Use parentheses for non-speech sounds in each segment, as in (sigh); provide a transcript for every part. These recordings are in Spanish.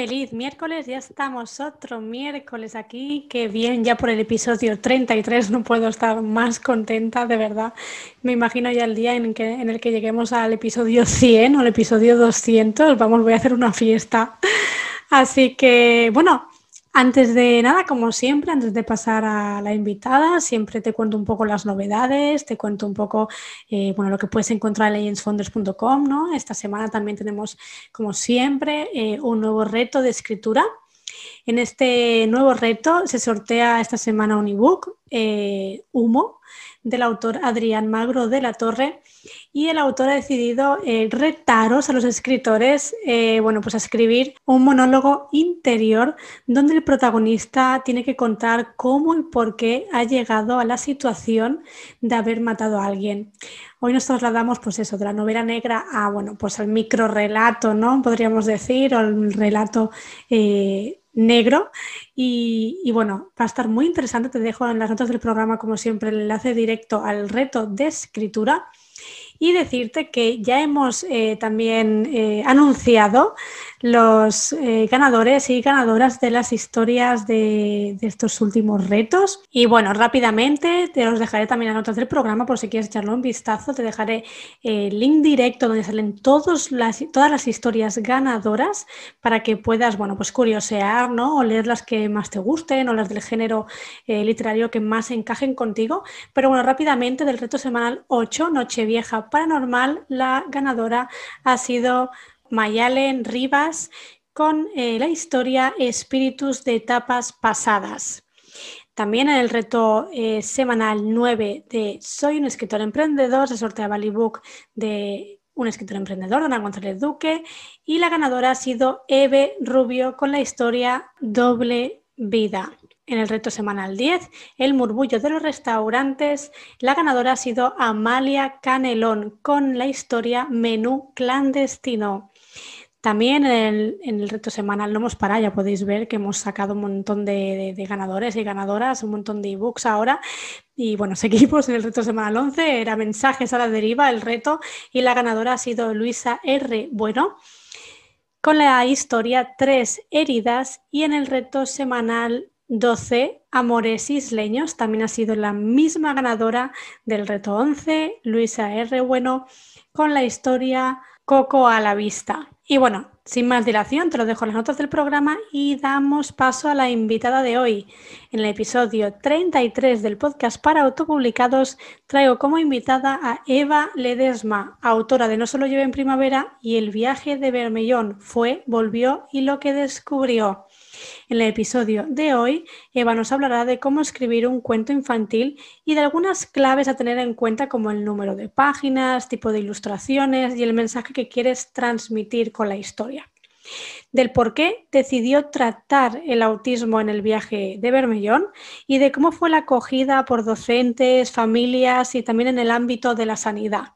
Feliz miércoles, ya estamos otro miércoles aquí. Qué bien, ya por el episodio 33 no puedo estar más contenta, de verdad. Me imagino ya el día en, que, en el que lleguemos al episodio 100 o el episodio 200. Vamos, voy a hacer una fiesta. Así que, bueno, antes de nada, como siempre, antes de pasar a la invitada, siempre te cuento un poco las novedades, te cuento un poco eh, bueno, lo que puedes encontrar en legendsfounders.com. ¿no? Esta semana también tenemos, como siempre, eh, un nuevo reto de escritura. En este nuevo reto se sortea esta semana un ebook, eh, Humo, del autor Adrián Magro de la Torre y el autor ha decidido eh, retaros a los escritores eh, bueno, pues a escribir un monólogo interior donde el protagonista tiene que contar cómo y por qué ha llegado a la situación de haber matado a alguien. Hoy nos trasladamos, pues eso, de la novela negra a, bueno, pues al microrelato, ¿no? Podríamos decir, o al relato eh, negro. Y, y, bueno, va a estar muy interesante. Te dejo en las notas del programa, como siempre, el enlace directo al reto de escritura y decirte que ya hemos eh, también eh, anunciado los eh, ganadores y ganadoras de las historias de, estos últimos retos. Y bueno, rápidamente te los dejaré también en notas del programa por si quieres echarle un vistazo. Te dejaré el link directo donde salen todas las historias ganadoras para que puedas, bueno, pues curiosear, ¿no? O leer las que más te gusten o las del género literario que más encajen contigo. Pero bueno, rápidamente del reto semanal 8, Nochevieja Paranormal, la ganadora ha sido Mayalen Rivas con eh, la historia Espíritus de etapas pasadas. También en el reto eh, semanal 9 de Soy un escritor emprendedor se sorteaba el de un escritor emprendedor, Ana González Duque, y la ganadora ha sido Eve Rubio con la historia Doble Vida. En el reto semanal 10, el murmullo de los restaurantes, la ganadora ha sido Amalia Canelón con la historia Menú clandestino. También en el, reto semanal No hemos parado, ya podéis ver que hemos sacado un montón de, ganadores y ganadoras, un montón de ebooks ahora. Y bueno, (laughs) seguimos en el reto semanal 11, era Mensajes a la deriva, el reto, y la ganadora ha sido Luisa R. Bueno, con la historia Tres heridas, y en el reto semanal 12, Amores Isleños, también ha sido la misma ganadora del reto 11, Luisa R. Bueno, con la historia Coco a la vista. Y bueno, sin más dilación, te lo dejo en las notas del programa y damos paso a la invitada de hoy. En el episodio 33 del podcast para autopublicados traigo como invitada a Eva Ledesma, autora de No solo lleve en primavera y El viaje de Bermellón fue, volvió y lo que descubrió. En el episodio de hoy, Eva nos hablará de cómo escribir un cuento infantil y de algunas claves a tener en cuenta como el número de páginas, tipo de ilustraciones y el mensaje que quieres transmitir con la historia. Del por qué decidió tratar el autismo en el viaje de Bermellón y de cómo fue la acogida por docentes, familias y también en el ámbito de la sanidad.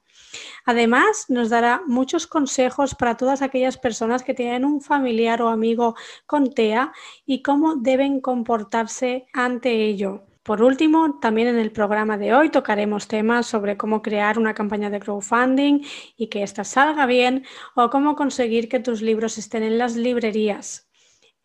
Además, nos dará muchos consejos para todas aquellas personas que tienen un familiar o amigo con TEA y cómo deben comportarse ante ello. Por último, también en el programa de hoy tocaremos temas sobre cómo crear una campaña de crowdfunding y que ésta salga bien o cómo conseguir que tus libros estén en las librerías.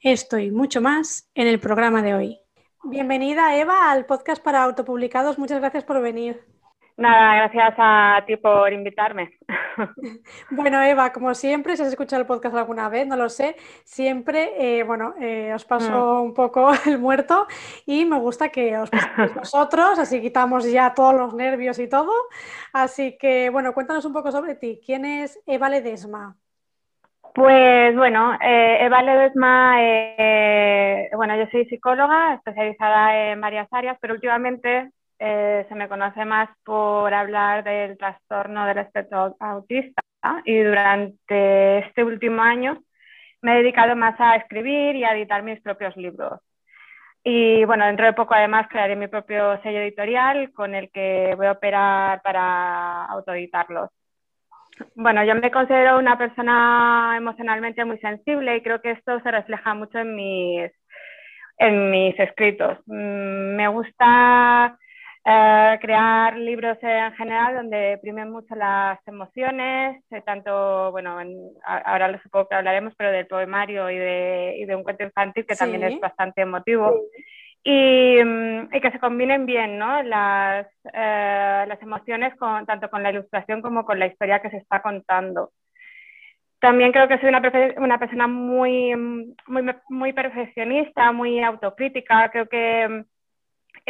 Esto y mucho más en el programa de hoy. Bienvenida Eva al podcast para autopublicados. Muchas gracias por venir. Nada, gracias a ti por invitarme. (laughs) Bueno, Eva, como siempre, si has escuchado el podcast alguna vez, no lo sé, siempre, eh, bueno, eh, os paso mm. un poco (laughs) el muerto y me gusta que os paséis (laughs) vosotros, así quitamos ya todos los nervios y todo. Así que, bueno, cuéntanos un poco sobre ti. ¿Quién es Eva Ledesma? Pues bueno, eh, Eva Ledesma, bueno, yo soy psicóloga especializada en varias áreas, pero últimamente eh, se me conoce más por hablar del trastorno del espectro autista y durante este último año me he dedicado más a escribir y a editar mis propios libros. Y bueno, dentro de poco además crearé mi propio sello editorial con el que voy a operar para autoeditarlos. Bueno, yo me considero una persona emocionalmente muy sensible y creo que esto se refleja mucho en mis, en mis escritos. Mm, me gusta eh, crear libros en general donde primen mucho las emociones, eh, tanto, bueno, ahora lo supongo que hablaremos, pero del poemario y de, y de un cuento infantil que también es bastante emotivo. Y, mm, y, que se combinen bien ¿no? las, eh, las emociones con, tanto con la ilustración como con la historia que se está contando. También creo que soy una, una persona muy, muy, muy perfeccionista, muy autocrítica. Creo que mm,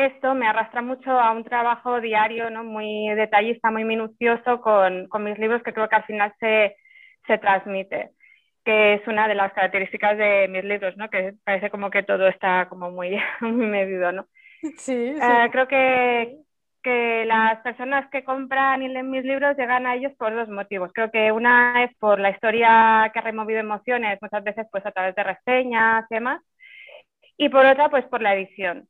esto me arrastra mucho a un trabajo diario, ¿no? Muy detallista, muy minucioso con, con mis libros que creo que al final se, se, transmite, que es una de las características de mis libros, ¿no? Que parece como que todo está como muy, (laughs) muy medido, ¿no? (laughs) Sí, eh, creo que, que las personas que compran y leen mis libros llegan a ellos por dos motivos. Creo que una es por la historia que ha removido emociones, muchas veces pues a través de reseñas y demás, y por otra pues por la edición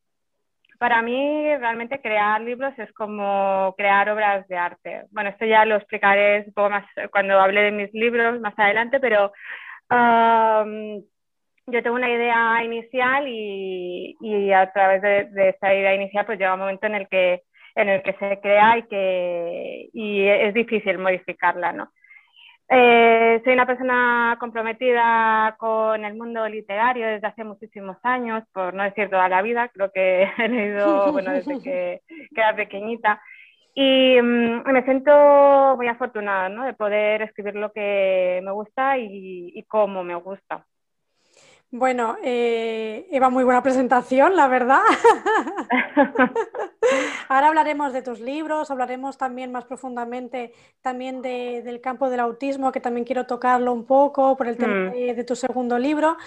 para mí realmente crear libros es como crear obras de arte. Bueno, esto ya lo explicaré un poco más cuando hable de mis libros más adelante, pero yo tengo una idea inicial y, y a través de, de, esa idea inicial pues llega un momento en el que en el que se crea y que y es difícil modificarla, ¿no? Eh, soy una persona comprometida con el mundo literario desde hace muchísimos años, por no decir toda la vida, creo que (laughs) he leído bueno, desde que, era pequeñita. Y mm, me siento muy afortunada ¿no? de poder escribir lo que me gusta y, y cómo me gusta. Bueno, eh, Eva, muy buena presentación, la verdad. (laughs) Ahora hablaremos de tus libros, hablaremos también más profundamente también del campo del autismo, que también quiero tocarlo un poco por el tema mm. de, tu segundo libro.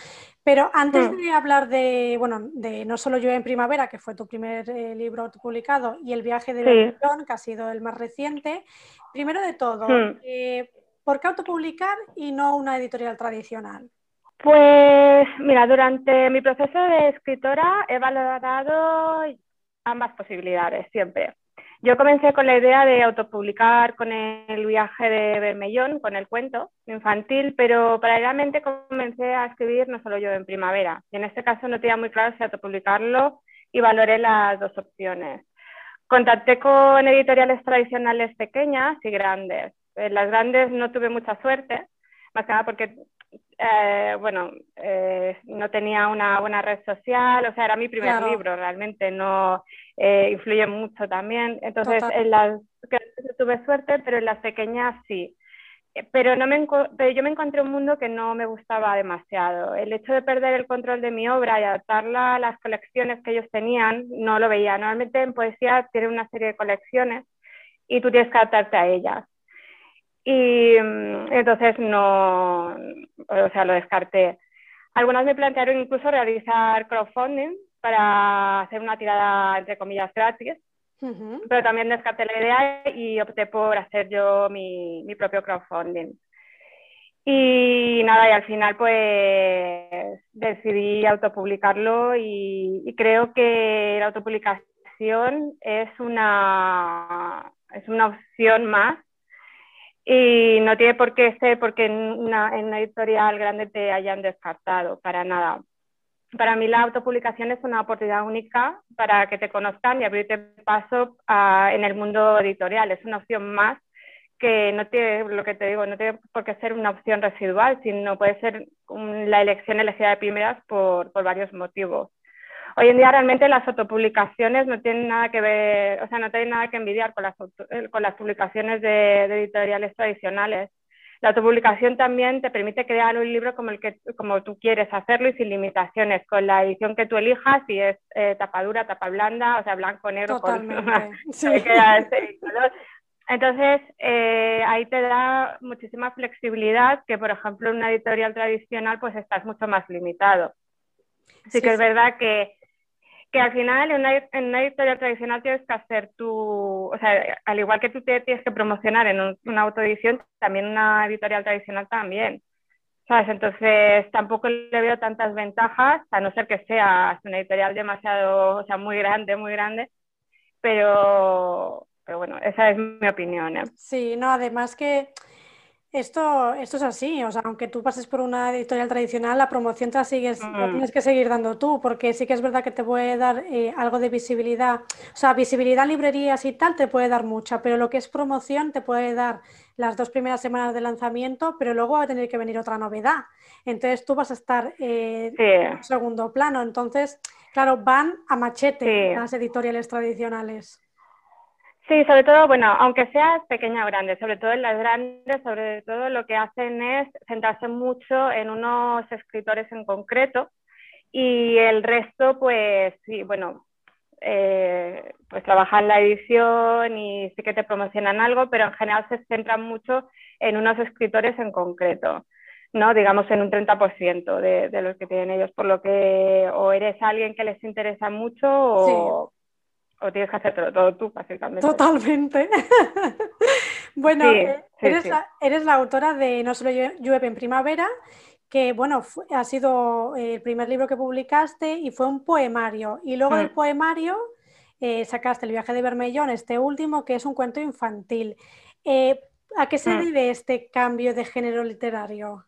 Pero antes mm. de hablar de, bueno, de No solo yo en primavera, que fue tu primer eh, libro publicado, y El viaje de sí. que ha sido el más reciente, primero de todo, mm. eh, ¿por qué autopublicar y no una editorial tradicional? Pues mira, durante mi proceso de escritora he valorado ambas posibilidades siempre. Yo comencé con la idea de autopublicar con el viaje de Bermellón, con el cuento infantil, pero paralelamente comencé a escribir no solo yo en primavera. Y en este caso no tenía muy claro si autopublicarlo y valoré las dos opciones. Contacté con editoriales tradicionales pequeñas y grandes. En las grandes no tuve mucha suerte, más que nada porque eh, bueno, eh, no tenía una buena red social, o sea, era mi primer libro, realmente no eh, influye mucho también. Entonces, en las que tuve suerte, pero en las pequeñas sí. Pero, no me, pero yo me encontré un mundo que no me gustaba demasiado. El hecho de perder el control de mi obra y adaptarla a las colecciones que ellos tenían, no lo veía. Normalmente en poesía tienen una serie de colecciones y tú tienes que adaptarte a ellas. Y mm, entonces no, o sea, lo descarté. Algunas me plantearon incluso realizar crowdfunding para hacer una tirada, entre comillas, gratis, pero también descarté la idea y opté por hacer yo mi, mi propio crowdfunding. Y nada, y al final pues decidí autopublicarlo y, y creo que la autopublicación es una, es una opción más y no tiene por qué ser porque en una, editorial grande te hayan descartado, para nada. Para mí la autopublicación es una oportunidad única para que te conozcan y abrirte paso en el mundo editorial. Es una opción más que no tiene, lo que te digo, no tiene por qué ser una opción residual, sino puede ser la elección elegida de primeras por, por varios motivos. Hoy en día realmente las autopublicaciones no tienen nada que ver, o sea, no tienen nada que envidiar con las, eh, con las publicaciones de, editoriales tradicionales. La autopublicación también te permite crear un libro como el que como tú quieres hacerlo y sin limitaciones, con la edición que tú elijas, si es eh, tapa dura, tapa blanda, o sea, blanco, negro, Totalmente. (laughs) Con, sí. Entonces, eh, ahí te da muchísima flexibilidad que, por ejemplo, en una editorial tradicional, pues estás mucho más limitado. sí que es verdad que que al final en una, editorial tradicional tienes que hacer tu, o sea, al igual que tú te tienes que promocionar en una autoedición, también una editorial tradicional también. ¿sabes? Entonces tampoco le veo tantas ventajas, a no ser que sea una editorial demasiado, o sea, muy grande, muy grande, pero, pero bueno, esa es mi opinión. ¿eh? Sí, no, además que esto, esto es así, o sea, aunque tú pases por una editorial tradicional, la promoción te la, sigues, la Mm, tienes que seguir dando tú, porque sí que es verdad que te puede dar eh, algo de visibilidad, o sea, visibilidad librerías y tal te puede dar mucha, pero lo que es promoción te puede dar las dos primeras semanas de lanzamiento, pero luego va a tener que venir otra novedad. Entonces tú vas a estar eh, sí, en segundo plano. Entonces, claro, van a machete sí. las editoriales tradicionales. Sí, sobre todo, bueno, aunque seas pequeña o grande, sobre todo en las grandes, sobre todo lo que hacen es centrarse mucho en unos escritores en concreto y el resto, pues sí, bueno, eh, pues trabajan la edición y sí que te promocionan algo, pero en general se centran mucho en unos escritores en concreto, ¿no? Digamos en un 30% de, de los que tienen ellos, por lo que o eres alguien que les interesa mucho o, o tienes que hacerlo todo tú, básicamente. Totalmente. (laughs) bueno, Sí, eh, sí, eres, sí. La, eres la autora de No solo llue- llueve en primavera, que bueno, ha sido eh, el primer libro que publicaste y fue un poemario. Y luego del Mm. poemario eh, sacaste El viaje de Bermellón, este último, que es un cuento infantil. Eh, ¿a qué se Mm. debe este cambio de género literario?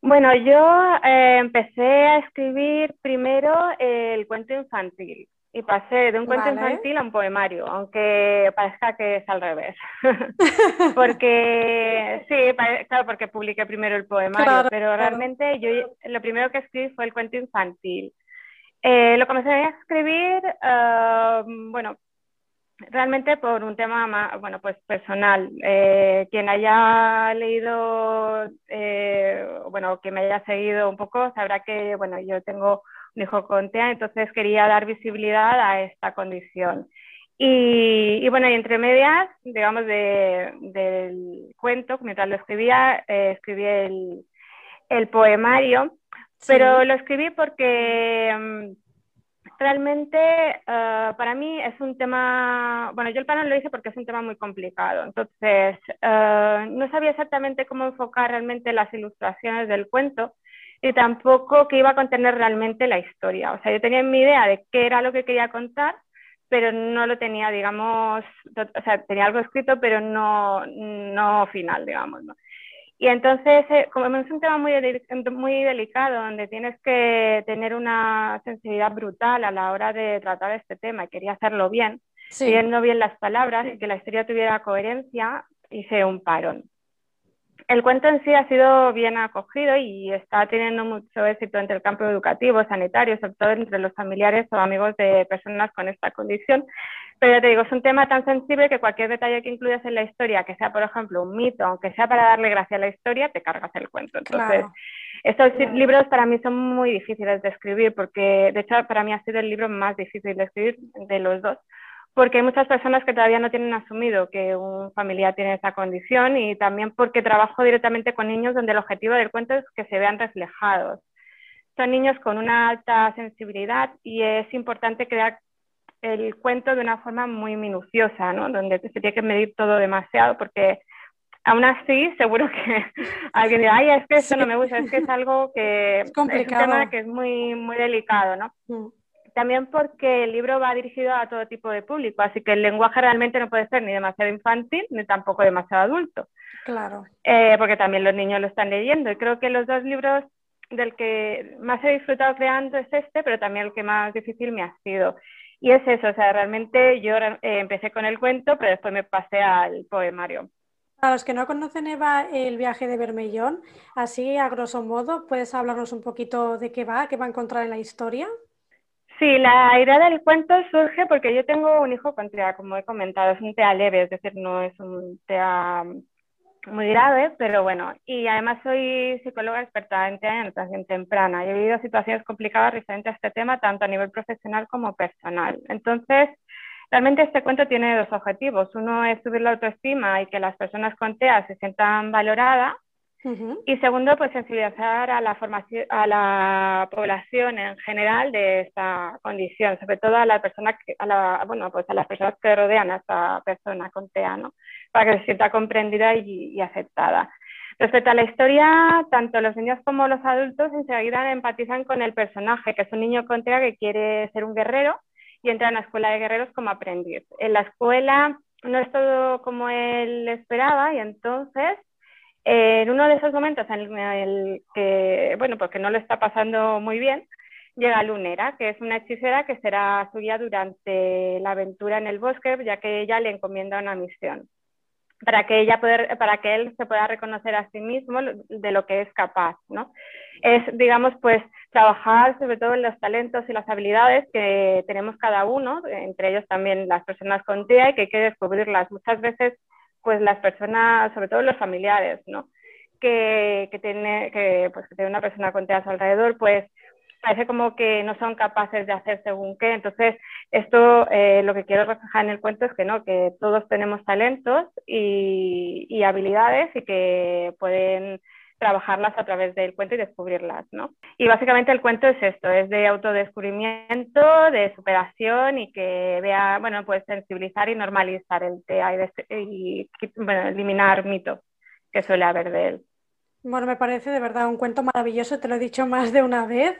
Bueno, yo eh, empecé a escribir primero el cuento infantil y pasé de un cuento Vale. infantil a un poemario, aunque parezca que es al revés. (laughs) porque, sí, claro, porque publiqué primero el poemario, Claro, pero claro. realmente yo lo primero que escribí fue el cuento infantil. Eh, lo comencé a escribir, ah, bueno, realmente por un tema más, bueno, pues personal. Eh, quien haya leído, eh, bueno, que me haya seguido un poco, sabrá que, bueno, yo tengo un hijo con TEA, entonces quería dar visibilidad a esta condición. Y, y bueno, y entre medias, digamos, de, del cuento, mientras lo escribía, eh, escribí el, el poemario, Sí, pero lo escribí porque mm, realmente eh, para mí es un tema, bueno, yo el panel lo hice porque es un tema muy complicado, entonces eh, no sabía exactamente cómo enfocar realmente las ilustraciones del cuento y tampoco qué iba a contener realmente la historia. O sea, yo tenía mi idea de qué era lo que quería contar, pero no lo tenía, digamos, o sea, tenía algo escrito, pero no, no final, digamos, ¿no? Y entonces, eh, como es un tema muy, muy delicado, donde tienes que tener una sensibilidad brutal a la hora de tratar este tema, y quería hacerlo bien, sí. viendo bien las palabras y que la historia tuviera coherencia, hice un parón. El cuento en sí ha sido bien acogido y está teniendo mucho éxito entre el campo educativo, sanitario, sobre todo entre los familiares o amigos de personas con esta condición. Pero ya te digo, es un tema tan sensible que cualquier detalle que incluyas en la historia, que sea, por ejemplo, un mito, aunque sea para darle gracia a la historia, te cargas el cuento. Entonces, Claro. estos libros para mí son muy difíciles de escribir, porque de hecho para mí ha sido el libro más difícil de escribir de los dos, porque hay muchas personas que todavía no tienen asumido que un familiar tiene esa condición y también porque trabajo directamente con niños donde el objetivo del cuento es que se vean reflejados. Son niños con una alta sensibilidad y es importante crear el cuento de una forma muy minuciosa, ¿no? donde se tiene que medir todo demasiado porque aún así seguro que (laughs) alguien dirá, ay, es que esto no me gusta, es que es algo que (laughs) Es complicado. un tema que es muy, muy delicado, ¿no? También porque el libro va dirigido a todo tipo de público, así que el lenguaje realmente no puede ser ni demasiado infantil ni tampoco demasiado adulto, Claro. eh, porque también los niños lo están leyendo. Y creo que los dos libros del que más he disfrutado creando es este, pero también el que más difícil me ha sido. Y es eso, o sea, realmente yo eh, empecé con el cuento, pero después me pasé al poemario. Para los que no conocen, Eva, el viaje de Bermellón, así a grosso modo, ¿puedes hablarnos un poquito de qué va, qué va a encontrar en la historia? Sí, la idea del cuento surge porque yo tengo un hijo con TEA, como he comentado, es un TEA leve, es decir, no es un TEA muy grave, pero bueno, y además soy psicóloga experta en TEA y en educación temprana. He vivido situaciones complicadas referentes a este tema, tanto a nivel profesional como personal. Entonces, realmente este cuento tiene dos objetivos. Uno es subir la autoestima y que las personas con TEA se sientan valoradas Y segundo, pues sensibilizar a la formación, a la población en general de esta condición, sobre todo a la persona que, a la, bueno, pues a las personas que rodean a esta persona con TEA, ¿no? Para que se sienta comprendida y, y aceptada. Respecto a la historia, tanto los niños como los adultos enseguida empatizan con el personaje, que es un niño con TEA que quiere ser un guerrero y entra en la escuela de guerreros como aprendiz. En la escuela no es todo como él esperaba y entonces en uno de esos momentos en el que, bueno, porque no lo está pasando muy bien, llega Lunera, que es una hechicera que será su guía durante la aventura en el bosque, ya que ella le encomienda una misión para que ella poder, para que él se pueda reconocer a sí mismo de lo que es capaz, ¿no? Es, digamos, pues trabajar sobre todo en los talentos y las habilidades que tenemos cada uno, entre ellos también las personas con TEA y que hay que descubrirlas. Muchas veces, pues las personas, sobre todo los familiares, ¿no? Que, que tiene, que, pues, que tiene una persona con TEA a su alrededor, pues parece como que no son capaces de hacer según qué. Entonces, esto eh, lo que quiero reflejar en el cuento es que no, que todos tenemos talentos y, y, habilidades y que pueden trabajarlas a través del cuento y descubrirlas, ¿no? Y básicamente el cuento es esto, es de autodescubrimiento, de superación y que vea, bueno, pues sensibilizar y normalizar el TEA y, y bueno, eliminar mitos que suele haber de él. Bueno, me parece de verdad un cuento maravilloso, te lo he dicho más de una vez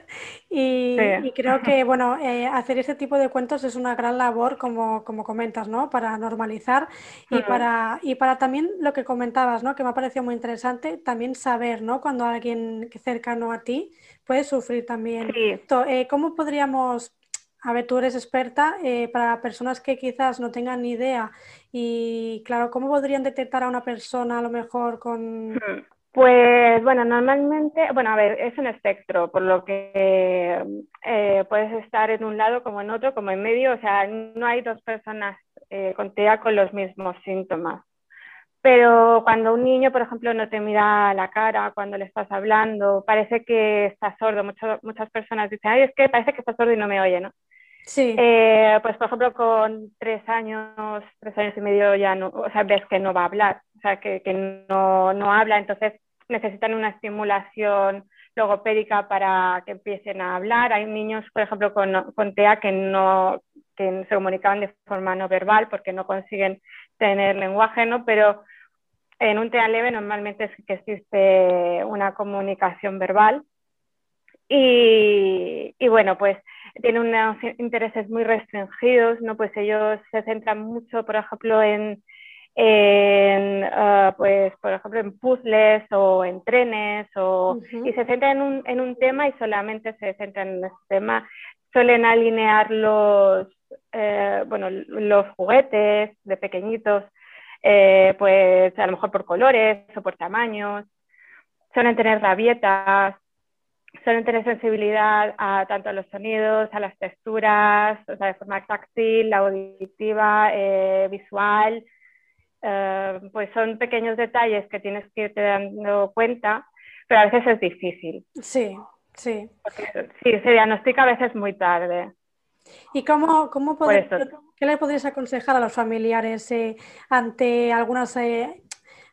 y, creo que bueno, eh, hacer este tipo de cuentos es una gran labor, como, como comentas, ¿no? Para normalizar y, para, y para también lo que comentabas, ¿no? Que me ha parecido muy interesante, también saber, ¿no? Cuando alguien cercano a ti puede sufrir también. Eh, ¿Cómo podríamos a ver, tú eres experta eh, para personas que quizás no tengan ni idea y claro, ¿cómo podrían detectar a una persona a lo mejor con, pues bueno, normalmente, bueno, a ver, es un espectro, por lo que eh, puedes estar en un lado como en otro, como en medio, o sea, no hay dos personas eh, con TEA con los mismos síntomas. Pero cuando un niño, por ejemplo, no te mira la cara cuando le estás hablando, parece que está sordo. muchas personas dicen, ay, es que parece que está sordo y no me oye, ¿no? Sí. Eh, pues, por ejemplo, con tres años, tres años y medio ya no, o sea, ves que no va a hablar, o sea, que, que no, no habla, entonces necesitan una estimulación logopédica para que empiecen a hablar. Hay niños, por ejemplo, con, con TEA que no que se comunicaban de forma no verbal porque no consiguen tener lenguaje, ¿no? Pero en un TEA leve normalmente sí que existe una comunicación verbal. Y, y bueno, pues tienen unos intereses muy restringidos, ¿no? Pues ellos se centran mucho, por ejemplo, en, en, uh, pues, por ejemplo, en puzzles o en trenes, o, uh -huh. y se centran en un, en un, tema y solamente se centran en ese tema. Suelen alinear los, eh, bueno, los juguetes de pequeñitos, eh, pues a lo mejor por colores o por tamaños. Suelen tener rabietas, suelen tener sensibilidad a tanto a los sonidos, a las texturas, o sea, de forma táctil, auditiva, eh, visual, eh, pues son pequeños detalles que tienes que irte dando cuenta, pero a veces es difícil. Sí, sí. Porque, sí, se diagnostica a veces muy tarde. ¿Y cómo, cómo poder, qué le podrías aconsejar a los familiares eh, ante algunas, eh,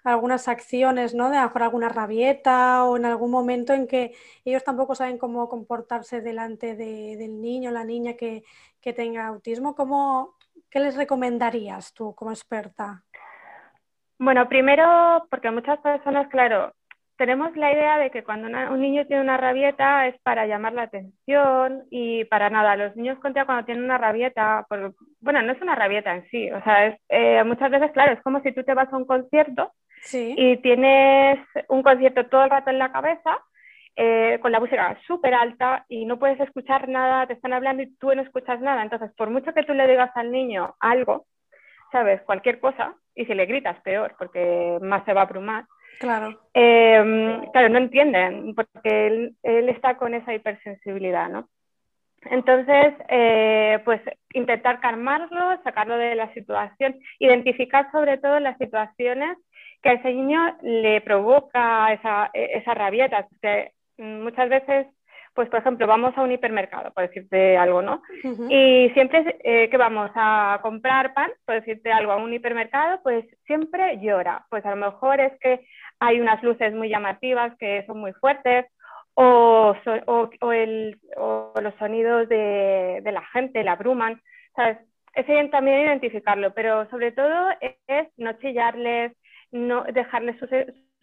algunas acciones, ¿no? de mejor alguna rabieta o en algún momento en que ellos tampoco saben cómo comportarse delante de, del niño o la niña que, que tenga autismo? ¿Cómo, ¿Qué les recomendarías tú como experta? Bueno, primero, porque muchas personas, claro, tenemos la idea de que cuando una, un niño tiene una rabieta es para llamar la atención y para nada. Los niños con TEA cuando tienen una rabieta, por, bueno, no es una rabieta en sí, o sea, es, eh, muchas veces, claro, es como si tú te vas a un concierto sí. y tienes un concierto todo el rato en la cabeza. Eh, con la música súper alta y no puedes escuchar nada, te están hablando y tú no escuchas nada. Entonces, por mucho que tú le digas al niño algo, ¿sabes? Cualquier cosa, y si le gritas, peor, porque más se va a abrumar. Claro. Eh, claro, no entienden, porque él, él, está con esa hipersensibilidad, ¿no? Entonces, eh, pues intentar calmarlo, sacarlo de la situación, identificar sobre todo las situaciones que a ese niño le provoca esa, esa rabieta, que muchas veces pues por ejemplo, vamos a un hipermercado, por decirte algo, ¿no? Uh -huh. Y siempre eh, que vamos a comprar pan, por decirte algo, a un hipermercado, pues siempre llora. Pues a lo mejor es que hay unas luces muy llamativas que son muy fuertes, o, so, o, o, el, o los sonidos de, de, la gente, la abruman, ¿sabes? Es también identificarlo, pero sobre todo es no chillarles, no dejarles su,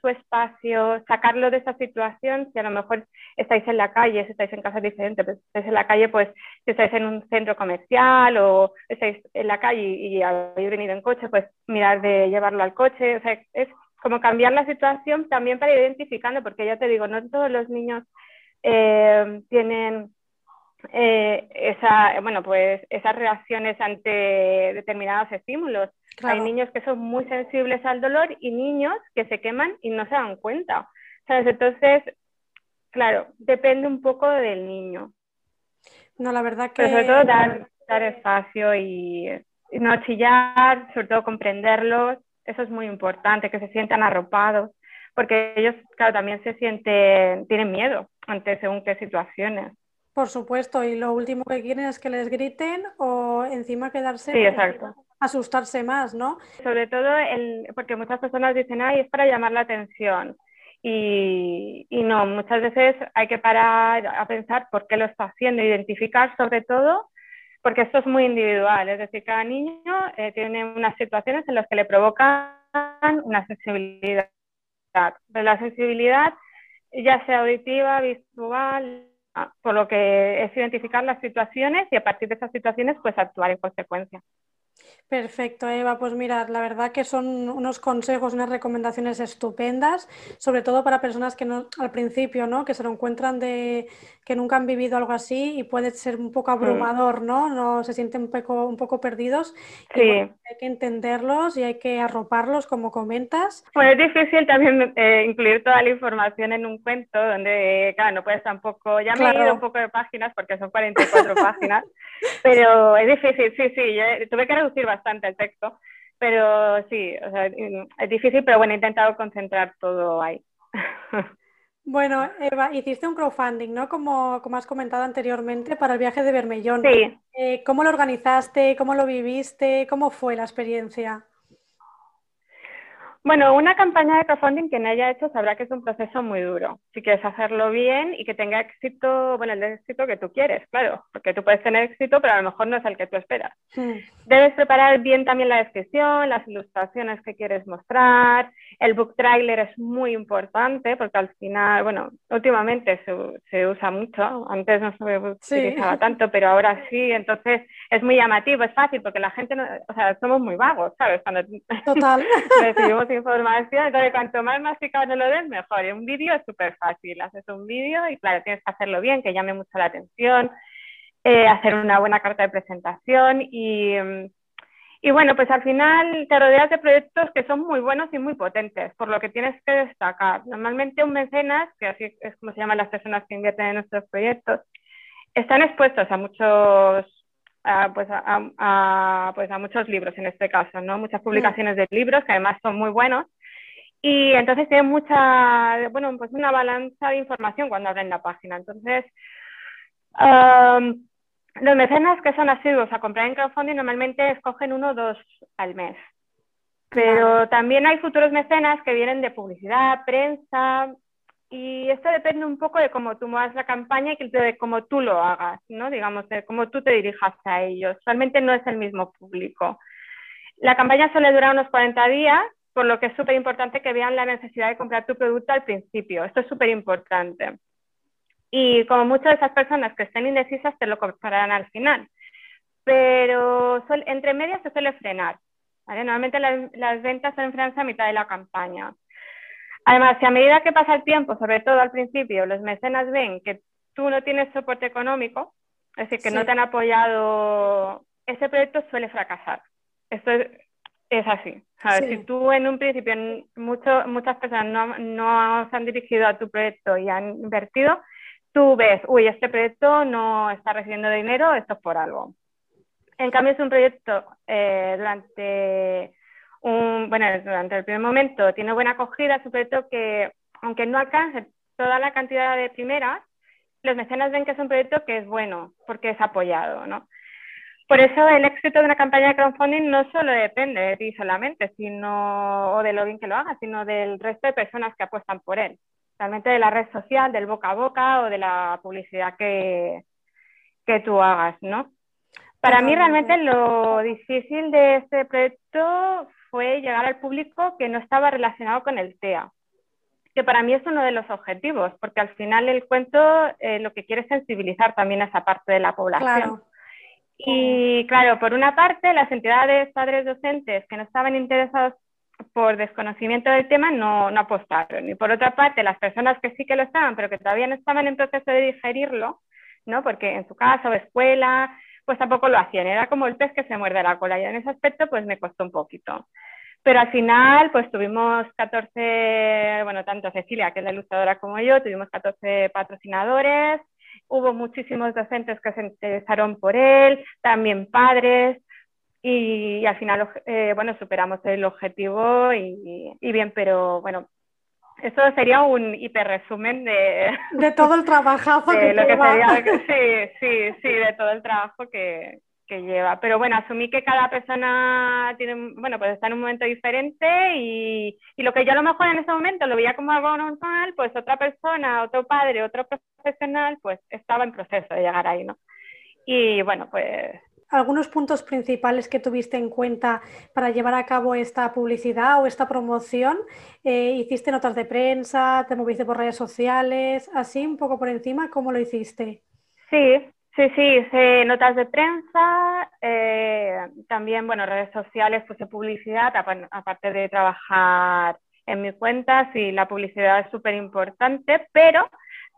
su espacio, sacarlo de esa situación, si a lo mejor estáis en la calle, si estáis en casa diferente, pues si estáis en la calle, pues si estáis en un centro comercial o estáis en la calle y, habéis venido en coche, pues mirar de llevarlo al coche, o sea, es como cambiar la situación también para ir identificando, porque ya te digo, no todos los niños eh, tienen eh, esa, bueno, pues esas reacciones ante determinados estímulos. Hay niños que son muy sensibles al dolor y niños que se queman y no se dan cuenta. ¿Sabes? Entonces, claro, depende un poco del niño. No, la verdad que... Pero sobre todo dar, dar espacio y, no chillar, sobre todo comprenderlos. Eso es muy importante, que se sientan arropados, porque ellos, claro, también se sienten, tienen miedo ante según qué situaciones. Por supuesto, y lo último que quieren es que les griten o encima quedarse. Sí, exacto. Asustarse más, ¿no? Sobre todo el, porque muchas personas dicen, ay, es para llamar la atención. Y, y, no, muchas veces hay que parar a pensar por qué lo está haciendo, identificar sobre todo, porque esto es muy individual, es decir, cada niño eh, tiene unas situaciones en las que le provocan una sensibilidad. la sensibilidad, ya sea auditiva, visual, por lo que es identificar las situaciones y a partir de esas situaciones pues actuar en consecuencia. Perfecto, Eva. Pues mira, la verdad que son unos consejos, unas recomendaciones estupendas, sobre todo para personas que no, al principio, ¿no? Que se lo encuentran de que nunca han vivido algo así y puede ser un poco mm. abrumador, ¿no? No se sienten un poco, un poco perdidos. Sí. hay que entenderlos y hay que arroparlos, como comentas. Pues es difícil también eh, incluir toda la información en un cuento donde, claro, no puedes tampoco, ya me he ido un poco de páginas porque son 44 páginas, pero es difícil, sí, sí, yo tuve que reducir bastante bastante el texto, pero sí, o sea, es difícil, pero bueno, he intentado concentrar todo ahí. Bueno, Eva, hiciste un crowdfunding, ¿no? Como, como has comentado anteriormente, para el viaje de Bermellón. Sí. Eh, ¿Cómo lo organizaste? ¿Cómo lo viviste? ¿Cómo fue la experiencia? Bueno, una campaña de crowdfunding que no haya hecho sabrá que es un proceso muy duro. Si quieres hacerlo bien y que tenga éxito, bueno, el éxito que tú quieres, claro, porque tú puedes tener éxito, pero a lo mejor no es el que tú esperas. Debes preparar bien también la descripción, las ilustraciones que quieres mostrar. El book trailer es muy importante porque al final, bueno, últimamente se, usa mucho, antes no se utilizaba tanto, pero ahora sí, entonces es muy llamativo, es fácil porque la gente, no, o sea, somos muy vagos, ¿sabes? Cuando Total. (laughs) recibimos información, entonces cuanto más masticado no lo des, mejor. Y un vídeo es súper fácil, haces un vídeo y claro, tienes que hacerlo bien, que llame mucho la atención, eh, hacer una buena carta de presentación y, y bueno, pues al final te rodeas de proyectos que son muy buenos y muy potentes, por lo que tienes que destacar. Normalmente un mecenas, que así es como se llaman las personas que invierten en nuestros proyectos, están expuestos a muchos pues, a, pues a muchos libros en este caso, ¿no? Muchas mm. publicaciones de libros que además son muy buenos. Y entonces tiene mucha, bueno, pues una balanza de información cuando abren la página. Entonces, los mecenas que son asiduos a comprar en crowdfunding normalmente escogen uno o dos al mes. Pero también hay futuros mecenas que vienen de publicidad, prensa, y esto depende un poco de cómo tú muevas la campaña y de cómo tú lo hagas, ¿no? Digamos, de cómo tú te dirijas a ellos. Realmente no es el mismo público. La campaña suele durar unos 40 días, por lo que es súper importante que vean la necesidad de comprar tu producto al principio. Esto es súper importante. Y como muchas de esas personas que estén indecisas te lo comprarán al final. Pero entre medias se suele frenar. Normalmente las, las ventas se frenan a mitad de la campaña. Además, si a medida que pasa el tiempo, sobre todo al principio, los mecenas ven que tú no tienes soporte económico, es decir, que no te han apoyado, ese proyecto suele fracasar. Esto es, así. Si tú en un principio, mucho, muchas personas no, no se han dirigido a tu proyecto y han invertido, tú ves, uy, este proyecto no está recibiendo dinero, esto es por algo. En cambio, es un proyecto eh, durante bueno, durante el primer momento tiene buena acogida, sobre todo que aunque no alcance toda la cantidad de primeras, los mecenas ven que es un proyecto que es bueno porque es apoyado, ¿no? Por eso el éxito de una campaña de crowdfunding no solo depende de ti solamente, sino, o de lo bien que lo hagas, sino del resto de personas que apuestan por él. Realmente de la red social, del boca a boca o de la publicidad que, que tú hagas, ¿no? Para mí realmente lo difícil de este proyecto fue llegar al público que no estaba relacionado con el TEA. que para mí es uno de los objetivos, porque al final el cuento eh, lo que quiere es sensibilizar también a esa parte de la población. Y claro, por una parte, las entidades padres docentes que no estaban interesados por desconocimiento del tema no, no apostaron. Y por otra parte, las personas que sí que lo estaban, pero que todavía no estaban en proceso de digerirlo, ¿no? porque en su casa o escuela, pues tampoco lo hacían. Era como el pez que se muerde la cola. Y en ese aspecto, pues me costó un poquito. Pero al final, pues tuvimos 14, bueno, tanto Cecilia, que es la ilustradora, como yo, tuvimos 14 patrocinadores, hubo muchísimos docentes que se interesaron por él, también padres, y, al final, eh, bueno, superamos el objetivo y, bien, pero bueno, eso sería un hiperresumen de... De todo el trabajazo que, lo que sería, (laughs) Sí, sí, sí, de todo el trabajo que, que lleva. Pero bueno, asumí que cada persona tiene, bueno, pues está en un momento diferente y, y, lo que yo a lo mejor en ese momento lo veía como algo normal, pues otra persona, otro padre, otro profesional, pues estaba en proceso de llegar ahí, ¿no? Y bueno, pues algunos puntos principales que tuviste en cuenta para llevar a cabo esta publicidad o esta promoción? Eh, ¿Hiciste notas de prensa? ¿Te moviste por redes sociales? Así, un poco por encima, ¿cómo lo hiciste? Sí, sí, sí, hice notas de prensa, eh, también, bueno, redes sociales, puse publicidad, aparte de trabajar en mi cuenta, sí, la publicidad es súper importante, pero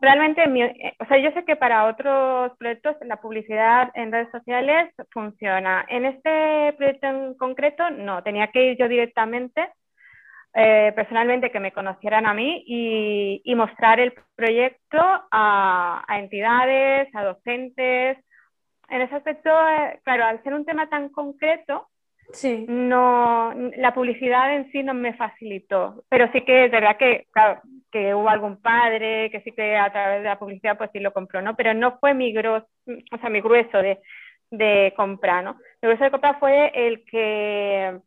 realmente, eh, o sea, yo sé que para otros proyectos la publicidad en redes sociales funciona. En este proyecto en concreto, no, tenía que ir yo directamente, eh, personalmente, que me conocieran a mí y, mostrar el proyecto a, entidades, a docentes. En ese aspecto, eh, claro, al ser un tema tan concreto, Sí. No, la publicidad en sí no me facilitó, pero sí que es verdad que, que hubo algún padre que sí que a través de la publicidad pues sí lo compró, ¿no? Pero no fue mi gros, o sea, mi grueso de, de compra, ¿no? Mi grueso de compra fue el que,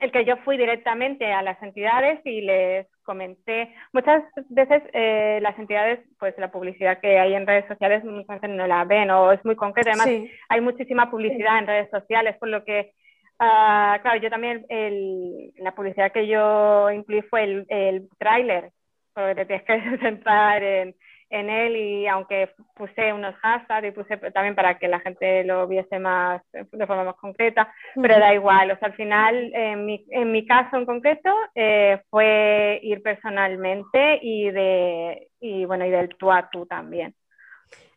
el que yo fui directamente a las entidades y les comenté. Muchas veces eh, las entidades, pues la publicidad que hay en redes sociales muchas veces no la ven o es muy concreta. Además, hay muchísima publicidad en redes sociales, por lo que Uh, claro, yo también, el, la publicidad que yo incluí fue el, el tráiler, porque te tienes que (laughs) sentar en, en, él y aunque puse unos hashtags y puse también para que la gente lo viese más de forma más concreta, pero da igual, o sea, al final, en mi, en mi caso en concreto, eh, fue ir personalmente y de, y bueno, y del tú a tú también.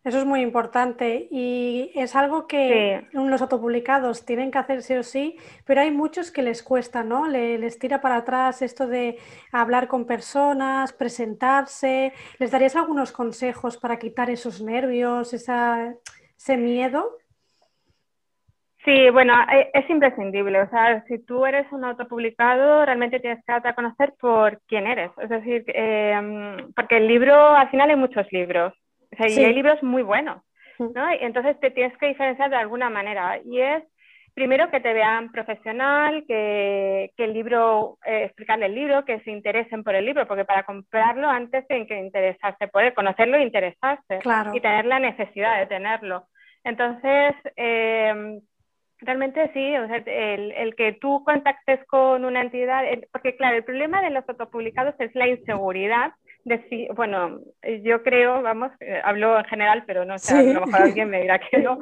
Eso es muy importante y es algo que los autopublicados tienen que hacer sí o sí, pero hay muchos que les cuesta, ¿no? les tira para atrás esto de hablar con personas, presentarse. ¿Les darías algunos consejos para quitar esos nervios, ese miedo? Sí, bueno, e, es imprescindible. O sea, si tú eres un autopublicado, realmente tienes que darte a conocer por quién eres. Es decir, em, porque el libro, al final hay muchos libros. O sea, y hay libros muy buenos. ¿no? entonces te tienes que diferenciar de alguna manera. Y es, primero, que te vean profesional, que, que el libro, eh, explicarle el libro, que se interesen por el libro, porque para comprarlo antes tienen que interesarse por conocerlo e interesarse. Y tener la necesidad de tenerlo. Entonces, eh, Realmente sí, o sea, el, el, que tú contactes con una entidad, porque claro, el problema de los autopublicados es la inseguridad de bueno, yo creo, vamos, eh, hablo en general, pero no sé, a lo mejor alguien me dirá que no,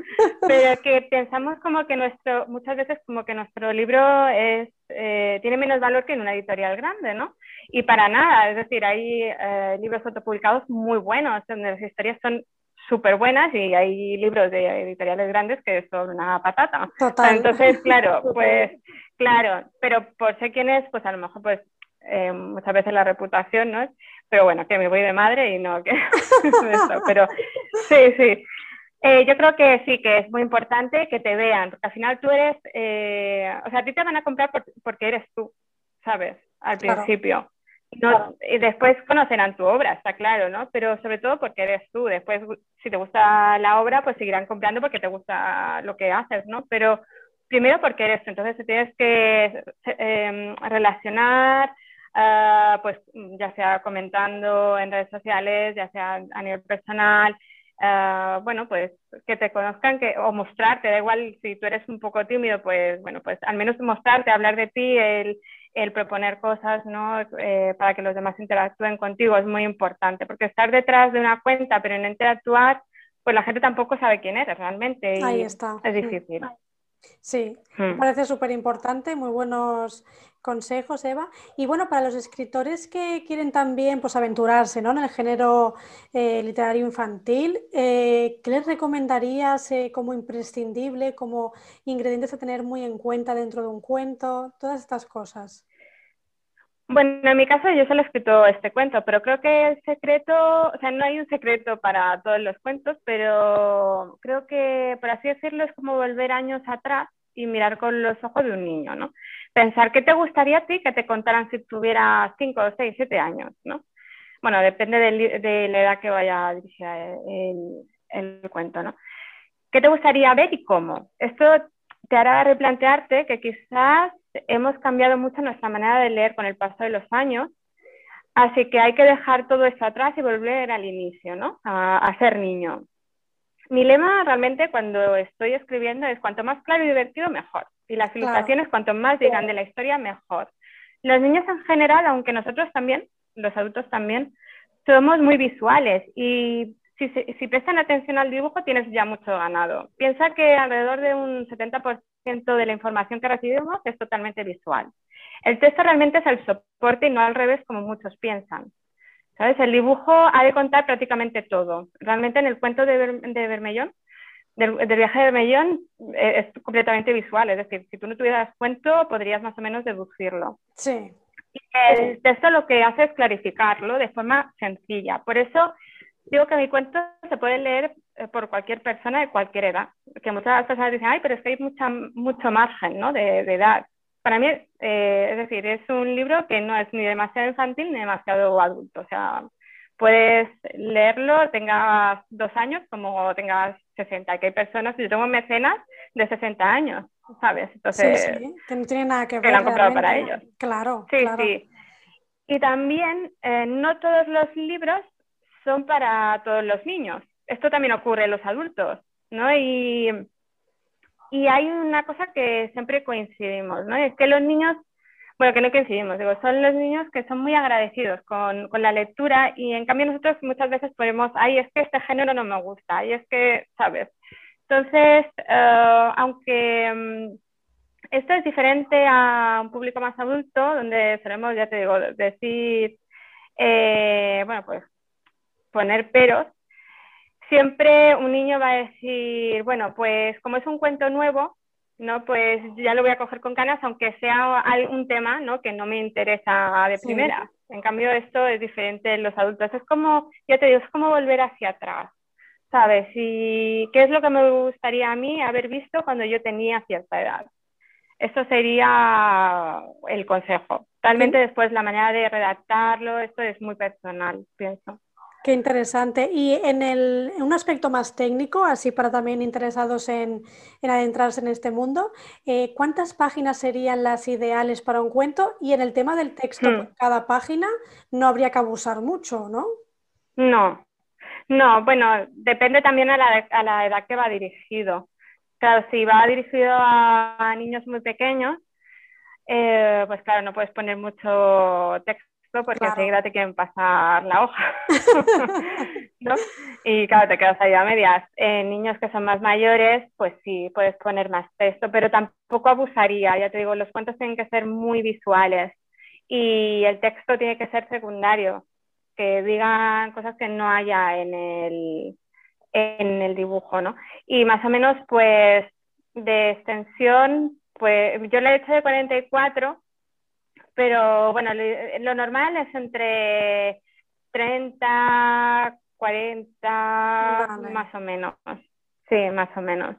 pero que pensamos como que nuestro, muchas veces como que nuestro libro es, eh, tiene menos valor que en una editorial grande, ¿no? Y para nada, es decir, hay eh, libros autopublicados muy buenos, donde las historias son súper buenas y hay libros de editoriales grandes que son una patata. Entonces, claro, (laughs) pues claro, pero por ser quién es, pues a lo mejor pues eh, muchas veces la reputación, ¿no? Pero bueno, que me voy de madre y no que (laughs) (laughs) eso, pero sí, sí. Eh, yo creo que sí, que es muy importante que te vean, porque al final tú eres, eh, o sea, a ti te van a comprar porque eres tú, ¿sabes? Al principio. Y después conocerán tu obra, está claro, ¿no? Pero sobre todo porque eres tú. Después, si te gusta la obra, pues seguirán comprando porque te gusta lo que haces, ¿no? Pero primero porque eres tú. Entonces, te tienes que em, relacionar, ah, pues ya sea comentando en redes sociales, ya sea a nivel personal, ah, bueno, pues que te conozcan que, o mostrarte, da igual si tú eres un poco tímido, pues bueno, pues al menos mostrarte, hablar de ti, el, el proponer cosas ¿no? Eh, para que los demás interactúen contigo es muy importante, porque estar detrás de una cuenta pero no interactuar, pues la gente tampoco sabe quién eres realmente. Y Ahí está. Es difícil. Sí, me hmm. parece súper importante, muy buenos consejos, Eva. Y bueno, para los escritores que quieren también pues, aventurarse ¿no? en el género eh, literario infantil, eh, ¿qué les recomendarías eh, como imprescindible, como ingredientes a tener muy en cuenta dentro de un cuento? Todas estas cosas. Bueno, en mi caso yo solo he escrito este cuento, pero creo que el secreto, o sea, no hay un secreto para todos los cuentos, pero creo que, por así decirlo, es como volver años atrás y mirar con los ojos de un niño, ¿no? Pensar qué te gustaría a ti que te contaran si tuvieras 5, 6, 7 años, ¿no? Bueno, depende de, la edad que vaya a dirigir el, el cuento, ¿no? ¿Qué te gustaría ver y cómo? Esto te hará replantearte que quizás hemos cambiado mucho nuestra manera de leer con el paso de los años, así que hay que dejar todo esto atrás y volver al inicio, ¿no? A, ser niño. Mi lema realmente cuando estoy escribiendo es cuanto más claro y divertido, mejor. Y las ilustraciones, cuanto más digan de la historia, mejor. Los niños en general, aunque nosotros también, los adultos también, somos muy visuales y si, si, prestan atención al dibujo tienes ya mucho ganado. Piensa que alrededor de un 70% de la información que recibimos es totalmente visual. El texto realmente es el soporte y no al revés como muchos piensan. ¿Sabes? El dibujo ha de contar prácticamente todo. Realmente en el cuento de, de Bermellón, del, viaje de Bermellón, eh, es completamente visual. Es decir, si tú no tuvieras cuento, podrías más o menos deducirlo. Sí. El texto lo que hace es clarificarlo de forma sencilla. Por eso digo que mi cuento se puede leer eh, por cualquier persona de cualquier edad. Que muchas personas dicen, ay, pero es que hay mucha, mucho margen ¿no? de, edad. Para mí, eh, es decir, es un libro que no es ni demasiado infantil ni demasiado adulto. O sea, puedes leerlo, tengas dos años como tengas 60. Que hay personas, yo tengo mecenas de 60 años, ¿sabes? Entonces, sí, sí, que no tiene nada que ver. Que lo han comprado para ellos. Claro. Sí, claro. sí. Y también, eh, no todos los libros son para todos los niños. Esto también ocurre en los adultos, ¿no? Y, y hay una cosa que siempre coincidimos, ¿no? Es que los niños, bueno, que no coincidimos, digo, son los niños que son muy agradecidos con, con la lectura y en cambio nosotros muchas veces ponemos, ay, es que este género no me gusta, ay, es que, ¿sabes? Entonces, uh, aunque um, esto es diferente a un público más adulto, donde solemos, ya te digo, decir, eh, bueno, pues poner peros, siempre un niño va a decir, bueno, pues como es un cuento nuevo, ¿no? Pues ya lo voy a coger con ganas, aunque sea un tema, ¿no? Que no me interesa de primera. En cambio, esto es diferente en los adultos. Es como, ya te digo, es como volver hacia atrás, ¿sabes? Y qué es lo que me gustaría a mí haber visto cuando yo tenía cierta edad. Eso sería el consejo. Realmente después la manera de redactarlo, esto es muy personal, pienso. Qué interesante. Y en, el, un aspecto más técnico, así para también interesados en, adentrarse en este mundo, eh, ¿cuántas páginas serían las ideales para un cuento? Y en el tema del texto hmm. cada página, no habría que abusar mucho, ¿no? No, no, bueno, depende también a la, a la edad que va dirigido. Claro, si va dirigido a, niños muy pequeños, eh, pues claro, no puedes poner mucho texto porque enseguida te quieren pasar la hoja. (laughs) (laughs) ¿no? Y claro, te quedas ahí a medias. En niños que son más mayores, pues sí, puedes poner más texto, pero tampoco abusaría. Ya te digo, los cuentos tienen que ser muy visuales y el texto tiene que ser secundario, que digan cosas que no haya en el, en el dibujo, ¿no? Y más o menos, pues, de extensión, pues yo le he hecho de 44 pero bueno, lo, normal es entre 30, 40, más o menos. Sí, más o menos.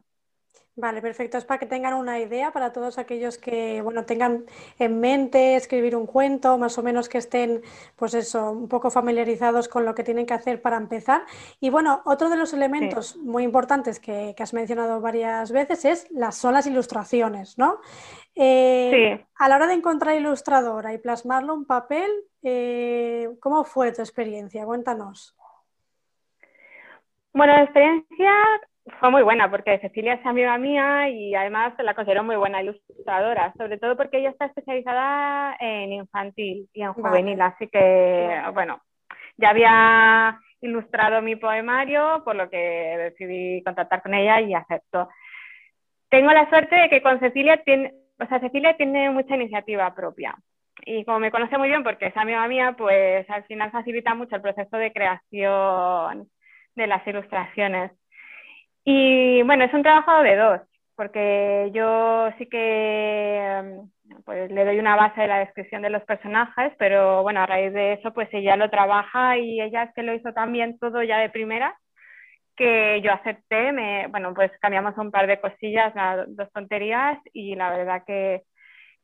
Vale, perfecto. Es para que tengan una idea para todos aquellos que, bueno, tengan en mente escribir un cuento, más o menos que estén, pues eso, un poco familiarizados con lo que tienen que hacer para empezar. Y bueno, otro de los elementos muy importantes que, has mencionado varias veces es las son las ilustraciones, ¿no? Eh, a la hora de encontrar ilustradora y plasmarlo en papel, eh, ¿cómo fue tu experiencia? Cuéntanos. Bueno, la experiencia fue muy buena porque Cecilia es amiga mía y además la considero muy buena ilustradora, sobre todo porque ella está especializada en infantil y en juvenil, así que bueno, ya había ilustrado mi poemario, por lo que decidí contactar con ella y aceptó. Tengo la suerte de que con Cecilia tiene, o sea, Cecilia tiene mucha iniciativa propia. Y como me conoce muy bien porque es amiga mía, pues al final facilita mucho el proceso de creación de las ilustraciones. Y bueno, es un trabajo de dos, porque yo sí que pues, le doy una base de la descripción de los personajes, pero bueno, a raíz de eso, pues ella lo trabaja y ella es que lo hizo también todo ya de primera, que yo acepté, me, bueno, pues cambiamos un par de cosillas, dos tonterías, y la verdad que,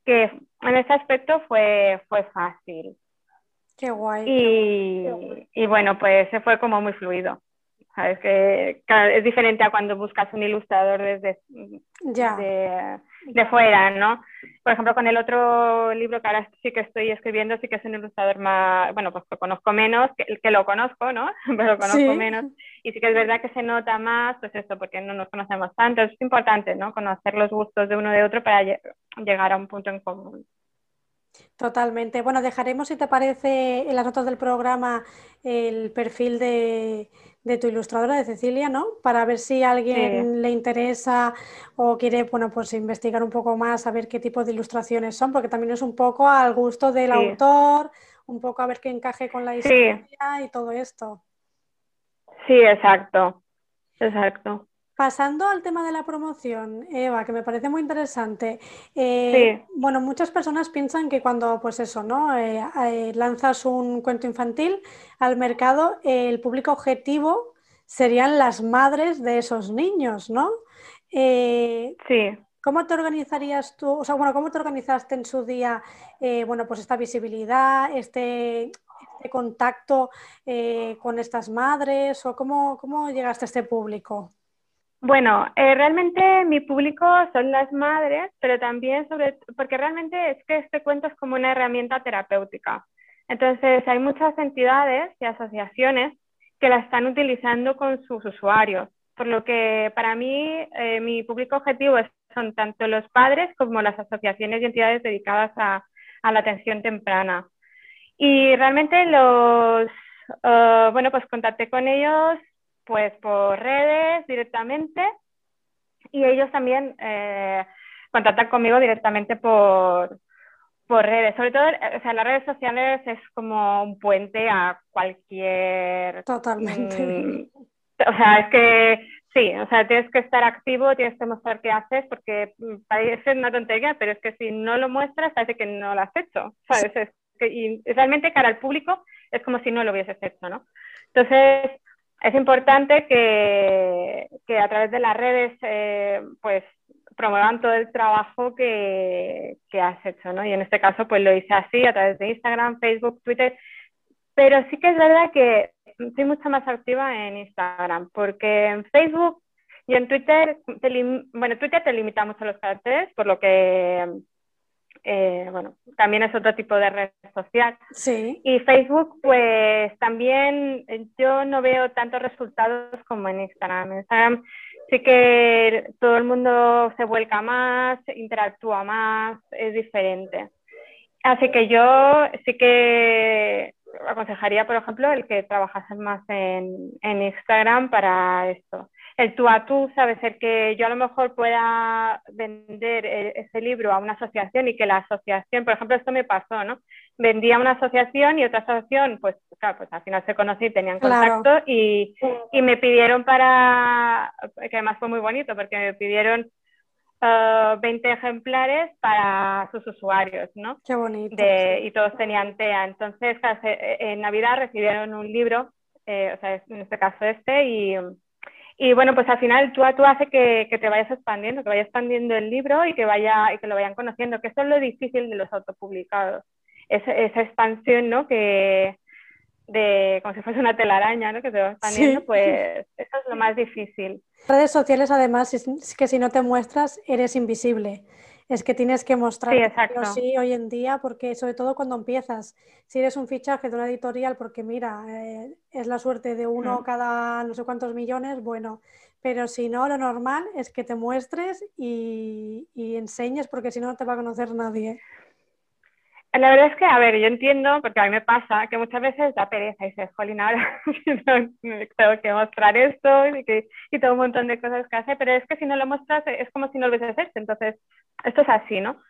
que en ese aspecto fue, fue fácil. Qué guay. Y, y bueno, pues se fue como muy fluido. ¿Sabes? Que es diferente a cuando buscas un ilustrador desde De, fuera, ¿no? Por ejemplo, con el otro libro que ahora sí que estoy escribiendo, sí que es un ilustrador más, bueno, pues lo conozco menos, que, que lo conozco, ¿no? (laughs) Pero lo conozco menos. Y sí que es verdad que se nota más, pues esto, porque no nos conocemos tanto. Es importante, ¿no? Conocer los gustos de uno de otro para llegar a un punto en común. Totalmente. Bueno, dejaremos, si te parece, en las notas del programa el perfil de, de tu ilustradora, de Cecilia, ¿no? Para ver si a alguien le interesa o quiere, bueno, pues investigar un poco más, saber qué tipo de ilustraciones son, porque también es un poco al gusto del autor, un poco a ver qué encaje con la historia y todo esto. Sí, exacto, exacto. Pasando al tema de la promoción, Eva, que me parece muy interesante. Eh, bueno, muchas personas piensan que cuando, pues eso, ¿no? Eh, eh, lanzas un cuento infantil al mercado, el público objetivo serían las madres de esos niños, ¿no? sí. ¿Cómo te organizarías tú? O sea, bueno, ¿cómo te organizaste en su día, bueno, pues esta visibilidad, este, este contacto con estas madres? ¿O cómo, cómo llegaste a este público? Bueno, eh, realmente mi público son las madres, pero también sobre, porque realmente es que este cuento es como una herramienta terapéutica. Entonces, hay muchas entidades y asociaciones que la están utilizando con sus usuarios, por lo que para mí eh, mi público objetivo son tanto los padres como las asociaciones y entidades dedicadas a, la atención temprana. Y realmente los, eh, bueno, pues contacté con ellos pues por redes directamente y ellos también eh, contactan conmigo directamente por, por redes. Sobre todo, o sea, las redes sociales es como un puente a cualquier... Totalmente. Mm, o sea, es que sí, o sea, tienes que estar activo, tienes que mostrar qué haces, porque parece una tontería, pero es que si no lo muestras, parece que no lo has hecho, ¿sabes? Es que, y realmente cara al público es como si no lo hubieses hecho, ¿no? Entonces, es importante que, que, a través de las redes eh, pues promuevan todo el trabajo que, que, has hecho, ¿no? Y en este caso pues lo hice así a través de Instagram, Facebook, Twitter, pero sí que es verdad que soy mucho más activa en Instagram, porque en Facebook y en Twitter, bueno, Twitter te limita mucho los caracteres, por lo que eh, bueno, también es otro tipo de red social. Sí. Y Facebook, pues también eh, yo no veo tantos resultados como en Instagram. En Instagram sí que todo el mundo se vuelca más, interactúa más, es diferente. Así que yo sí que aconsejaría, por ejemplo, el que trabajase más en, en Instagram para esto el tú a tú, ¿sabes? El que yo a lo mejor pueda vender e, ese libro a una asociación y que la asociación, por ejemplo, esto me pasó, ¿no? Vendía a una asociación y otra asociación, pues claro, pues al final se conocí, tenían contacto y, y, me pidieron para, que además fue muy bonito, porque me pidieron 20 uh, ejemplares para sus usuarios, ¿no? Qué bonito. y todos tenían TEA. Entonces, en Navidad recibieron un libro, eh, o sea, en este caso este, y y bueno, pues al final tú a tú hace que, que, te vayas expandiendo, que vaya expandiendo el libro y que, vaya, y que lo vayan conociendo, que eso es lo difícil de los autopublicados, esa, esa expansión, ¿no? Que de como si fuese una telaraña, ¿no? Que te va expandiendo, pues eso es lo más difícil. Redes sociales, además, es que si no te muestras, eres invisible. Es que tienes que mostrar sí, sí hoy en día, porque sobre todo cuando empiezas, si eres un fichaje de una editorial, porque mira, eh, es la suerte de uno mm. cada no sé cuántos millones, bueno, pero si no, lo normal es que te muestres y, y enseñes, porque si no, no te va a conocer nadie. La verdad es que, a ver, yo entiendo, porque a mí me pasa, que muchas veces da pereza y dices, jolín, ahora (laughs) tengo que mostrar esto y, que, y todo un montón de cosas que hace, pero es que si no lo muestras es como si no lo hubieses hecho, entonces esto es así, ¿no?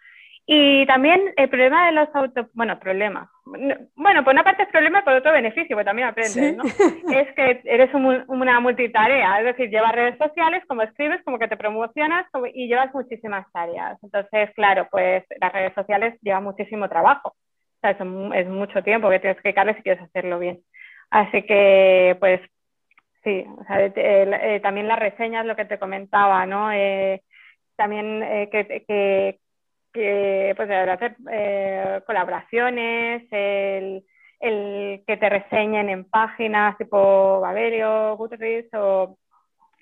Y también el problema de los autos, bueno, problema, bueno, por una parte es problema, por otro beneficio, porque también aprendes, ¿no? es que eres una multitarea, es decir, llevas redes sociales, como escribes, como que te promocionas y llevas muchísimas tareas. Entonces, claro, pues las redes sociales llevan muchísimo trabajo, o sea, es, mucho tiempo que tienes que dedicarle si quieres hacerlo bien. Así que, pues, sí, o sea, eh, también las reseñas, lo que te comentaba, ¿no? Eh, también eh, que, que que pues, hacer eh, colaboraciones, el, el, que te reseñen en páginas tipo Baberio, Goodreads o,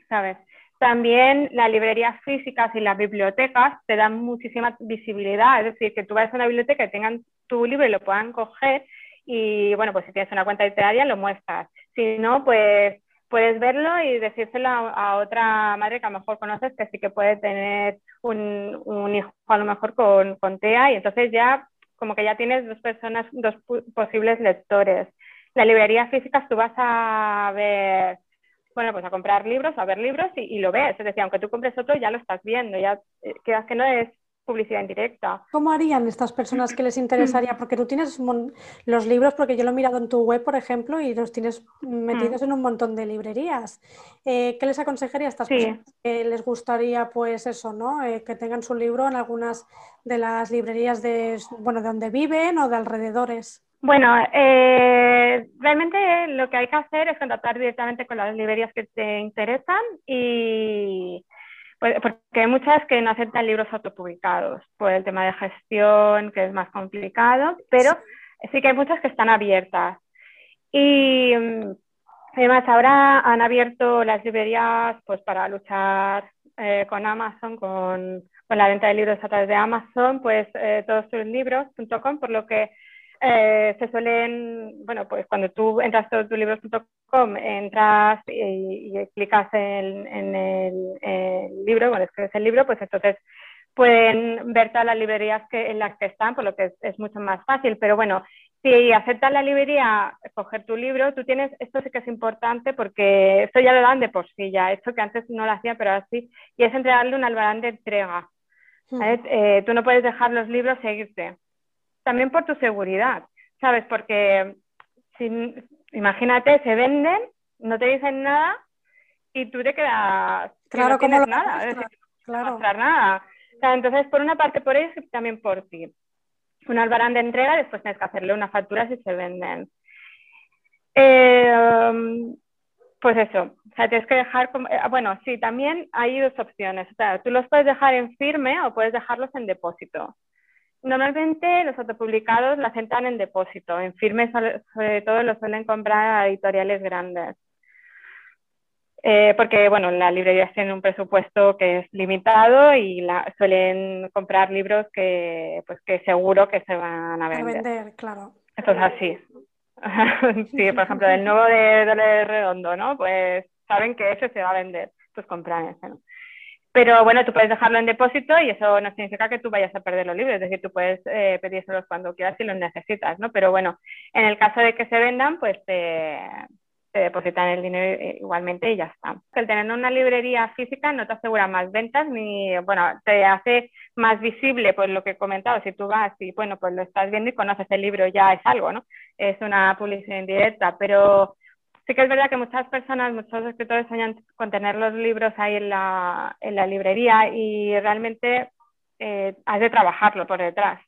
¿sabes? También las librerías físicas y las bibliotecas te dan muchísima visibilidad, es decir, que tú vayas a una biblioteca y tengan tu libro y lo puedan coger y, bueno, pues si tienes una cuenta literaria lo muestras. Si no, pues puedes verlo y decírselo a, otra madre que a lo mejor conoces que sí que puede tener un, un hijo a lo mejor con, con, TEA y entonces ya como que ya tienes dos personas, dos posibles lectores. La librería física tú vas a ver, bueno, pues a comprar libros, a ver libros y, y lo ves. Es decir, aunque tú compres otro, ya lo estás viendo, ya eh, quedas que no es publicidad indirecta. ¿Cómo harían estas personas que les interesaría? Porque tú tienes los libros, porque yo lo he mirado en tu web, por ejemplo, y los tienes metidos mm. en un montón de librerías. Eh, ¿Qué les aconsejaría a estas personas que les gustaría, pues eso, ¿no? Eh, que tengan su libro en algunas de las librerías de, bueno, de donde viven o de alrededores? Bueno, eh, realmente lo que hay que hacer es contactar directamente con las librerías que te interesan y pues, porque hay muchas que no aceptan libros autopublicados por el tema de gestión, que es más complicado, pero sí que hay muchas que están abiertas. Y mm, además ahora han abierto las librerías pues, para luchar eh, con Amazon, con, con, la venta de libros a través de Amazon, pues eh, todos sus libros.com, por lo que eh, se suelen, bueno, pues cuando tú entras a tulibros.com, entras y, clicas en, el, libro, bueno, escribes el libro, pues entonces pueden ver todas las librerías que, en las que están, por lo que es, mucho más fácil. Pero bueno, si aceptas la librería, coger tu libro, tú tienes, esto sí que es importante porque esto ya lo dan de por sí ya, esto que antes no lo hacía, pero así, y es entregarle un albarán de entrega. Hmm. Eh, tú no puedes dejar los libros seguirte también por tu seguridad, ¿sabes? Porque si, imagínate, se venden, no te dicen nada y tú te quedas claro, no como nada, es decir, claro. nada. entonces, por una parte por ellos y también por ti. Un albarán de entrega, después tienes que hacerle una factura si se venden. Eh, pues eso, o sea, tienes que dejar, eh, bueno, sí, también hay dos opciones. O sea, tú los puedes dejar en firme o puedes dejarlos en depósito. Normalmente los autopublicados la sentan en depósito, en firme sobre todo los suelen comprar a editoriales grandes. Eh, porque, bueno, las librerías tienen un presupuesto que es limitado y la, suelen comprar libros que, pues, que seguro que se van a vender. A vender, claro. Eso es así. (laughs) sí, por ejemplo, el nuevo de Dole Redondo, ¿no? Pues saben que ese se va a vender, pues compran ese, ¿no? Pero bueno, tú puedes dejarlo en depósito y eso no significa que tú vayas a perder los libros, es decir, tú puedes eh, pedírselos cuando quieras si los necesitas, ¿no? Pero bueno, en el caso de que se vendan, pues te, depositan el dinero igualmente y ya está. El tener una librería física no te asegura más ventas ni, bueno, te hace más visible, pues lo que he comentado, si tú vas y, bueno, pues lo estás viendo y conoces el libro, ya es algo, ¿no? Es una publicidad indirecta, pero sí que es verdad que muchas personas, muchos escritores sueñan con tener los libros ahí en la, en la librería y realmente eh, has de trabajarlo por detrás.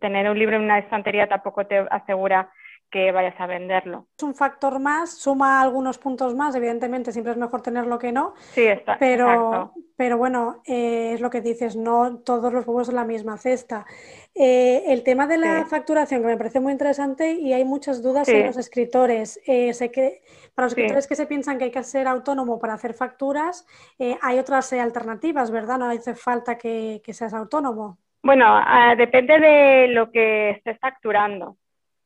tener un libro en una estantería tampoco te asegura que vayas a venderlo. Es un factor más, suma algunos puntos más, evidentemente siempre es mejor tenerlo que no. Sí, está. Pero, pero bueno, eh, es lo que dices, no todos los huevos en la misma cesta. Eh, el tema de la facturación, que me parece muy interesante y hay muchas dudas en los escritores. Eh, sé que para los escritores que se piensan que hay que ser autónomo para hacer facturas, hay otras alternativas, ¿verdad? No hace falta que, seas autónomo. Bueno, ah, depende de lo que estés facturando.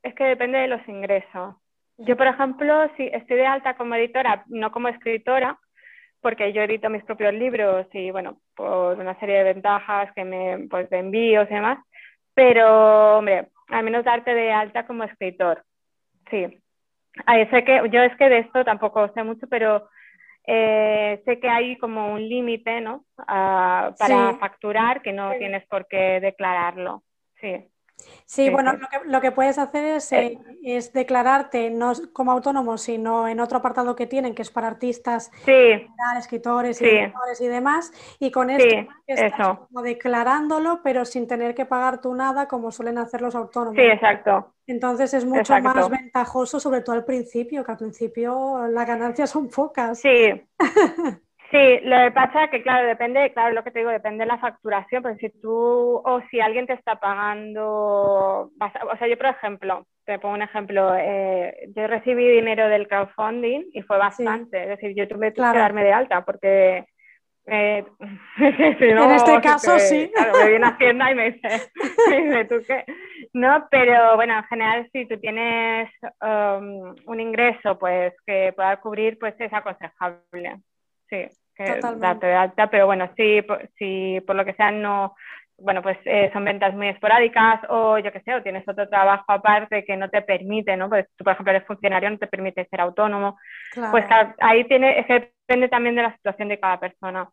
Es que depende de los ingresos. Yo, por ejemplo, si estoy de alta como editora, no como escritora, porque yo edito mis propios libros y, bueno, por una serie de ventajas que me, pues, de envíos y demás, pero, hombre, al menos darte de alta como escritor, sí. sé que, yo es que de esto tampoco sé mucho, pero eh, sé que hay como un límite, ¿no? Ah, para facturar que no tienes por qué declararlo, sí. Sí, bueno, lo que, puedes hacer eh, es, declararte no como autónomo, sino en otro apartado que tienen, que es para artistas, escritores y, y demás. Y con esto estás como declarándolo, pero sin tener que pagar tú nada, como suelen hacer los autónomos. Sí, exacto. Entonces es mucho más ventajoso, sobre todo al principio, que al principio las ganancias son pocas. Sí. (laughs) Sí, lo que pasa es que, claro, depende, claro, lo que te digo, depende de la facturación, pero si tú o si alguien te está pagando, o sea, yo, por ejemplo, te pongo un ejemplo, eh, yo recibí dinero del crowdfunding y fue bastante, es decir, yo tuve que darme de alta porque... Eh, (laughs) en este caso, sí. Claro, me viene Hacienda y me dice, (laughs) me dice, ¿tú qué? No, pero bueno, en general, si tú tienes um, un ingreso pues que pueda cubrir, pues es aconsejable sí, que darte de alta, pero bueno, sí, si por lo que sea no, bueno, pues eh, son ventas muy esporádicas o yo qué sé, o tienes otro trabajo aparte que no te permite, ¿no? Pues tú, por ejemplo, eres funcionario, no te permite ser autónomo. Pues ahí tiene, es que depende también de la situación de cada persona.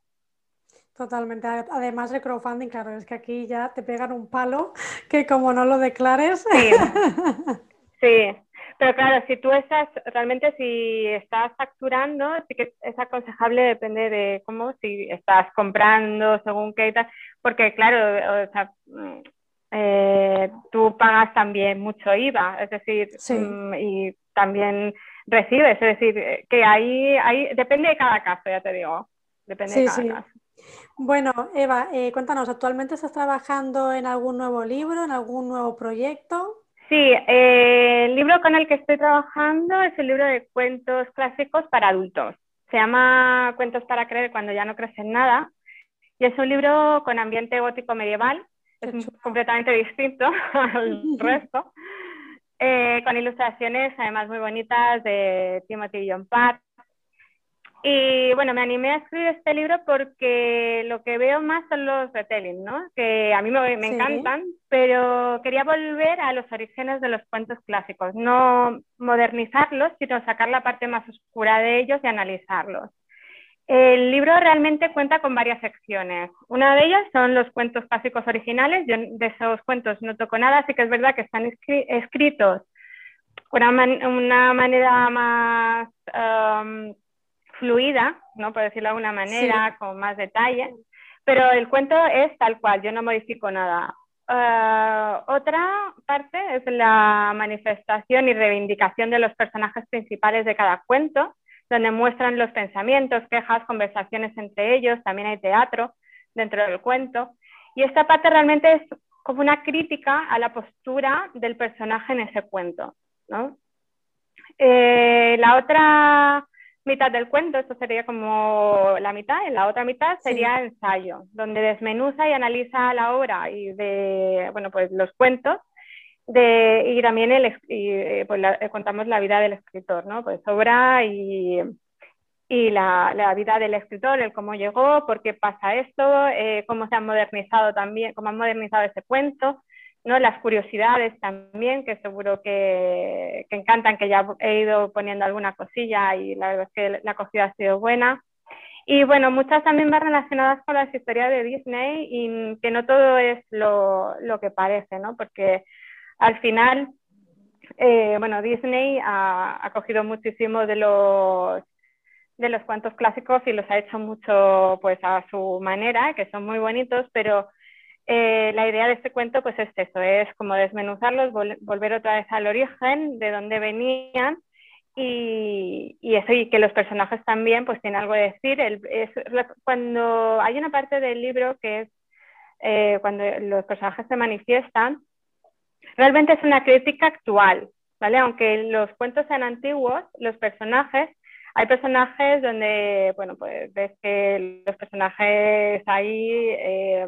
Totalmente. Además de crowdfunding, claro, es que aquí ya te pegan un palo que como no lo declares. Sí. (laughs) sí. Pero claro, si tú estás, realmente si estás facturando, sí que es aconsejable, depende de cómo, si estás comprando, según qué y tal, porque claro, o sea, mm, eh, tú pagas también mucho IVA, es decir, mm, y también recibes, es decir, que ahí, ahí depende de cada caso, ya te digo, depende de cada caso. Bueno, Eva, eh, cuéntanos, ¿actualmente estás trabajando en algún nuevo libro, en algún nuevo proyecto? Sí, eh, el libro con el que estoy trabajando es el libro de cuentos clásicos para adultos. Se llama Cuentos para creer cuando ya no crees en nada. Y es un libro con ambiente gótico medieval, es completamente distinto (laughs) al resto, (laughs) eh, con ilustraciones además muy bonitas de Timothy John Park y bueno, me animé a escribir este libro porque lo que veo más son los retelling, ¿no? Que a mí me, encantan, pero quería volver a los orígenes de los cuentos clásicos, no modernizarlos, sino sacar la parte más oscura de ellos y analizarlos. El libro realmente cuenta con varias secciones. Una de ellas son los cuentos clásicos originales. Yo de esos cuentos no toco nada, así que es verdad que están escritos de una, manera más fluida, ¿no? Por decirlo de alguna manera, con más detalle, pero el cuento es tal cual, yo no modifico nada. Ah, otra parte es la manifestación y reivindicación de los personajes principales de cada cuento, donde muestran los pensamientos, quejas, conversaciones entre ellos, también hay teatro dentro del cuento. Y esta parte realmente es como una crítica a la postura del personaje en ese cuento. ¿no? Eh, la otra mitad del cuento, esto sería como la mitad, y la otra mitad sería ensayo, donde desmenuza y analiza la obra y de, bueno, pues los cuentos, de, y también el, y, eh, pues eh, contamos la vida del escritor, ¿no? Pues obra y, y la, la, vida del escritor, el cómo llegó, por qué pasa esto, eh, cómo se ha modernizado también, cómo han modernizado ese cuento, ¿no? Las curiosidades también, que seguro que, que, encantan, que ya he ido poniendo alguna cosilla y la verdad es que la acogida ha sido buena. Y bueno, muchas también van relacionadas con las historias de Disney y que no todo es lo, lo que parece, ¿no? Porque al final, eh, bueno, Disney ha, ha cogido muchísimo de los de los cuentos clásicos y los ha hecho mucho pues a su manera, que son muy bonitos, pero eh, la idea de este cuento pues es eso, es como desmenuzarlos, volver otra vez al origen, de dónde venían y, y, eso, y que los personajes también pues tienen algo que decir. Cuando hay una parte del libro que es eh, cuando los personajes se manifiestan, realmente es una crítica actual, ¿vale? Aunque los cuentos sean antiguos, los personajes, hay personajes donde, bueno, pues ves que los personajes ahí, eh,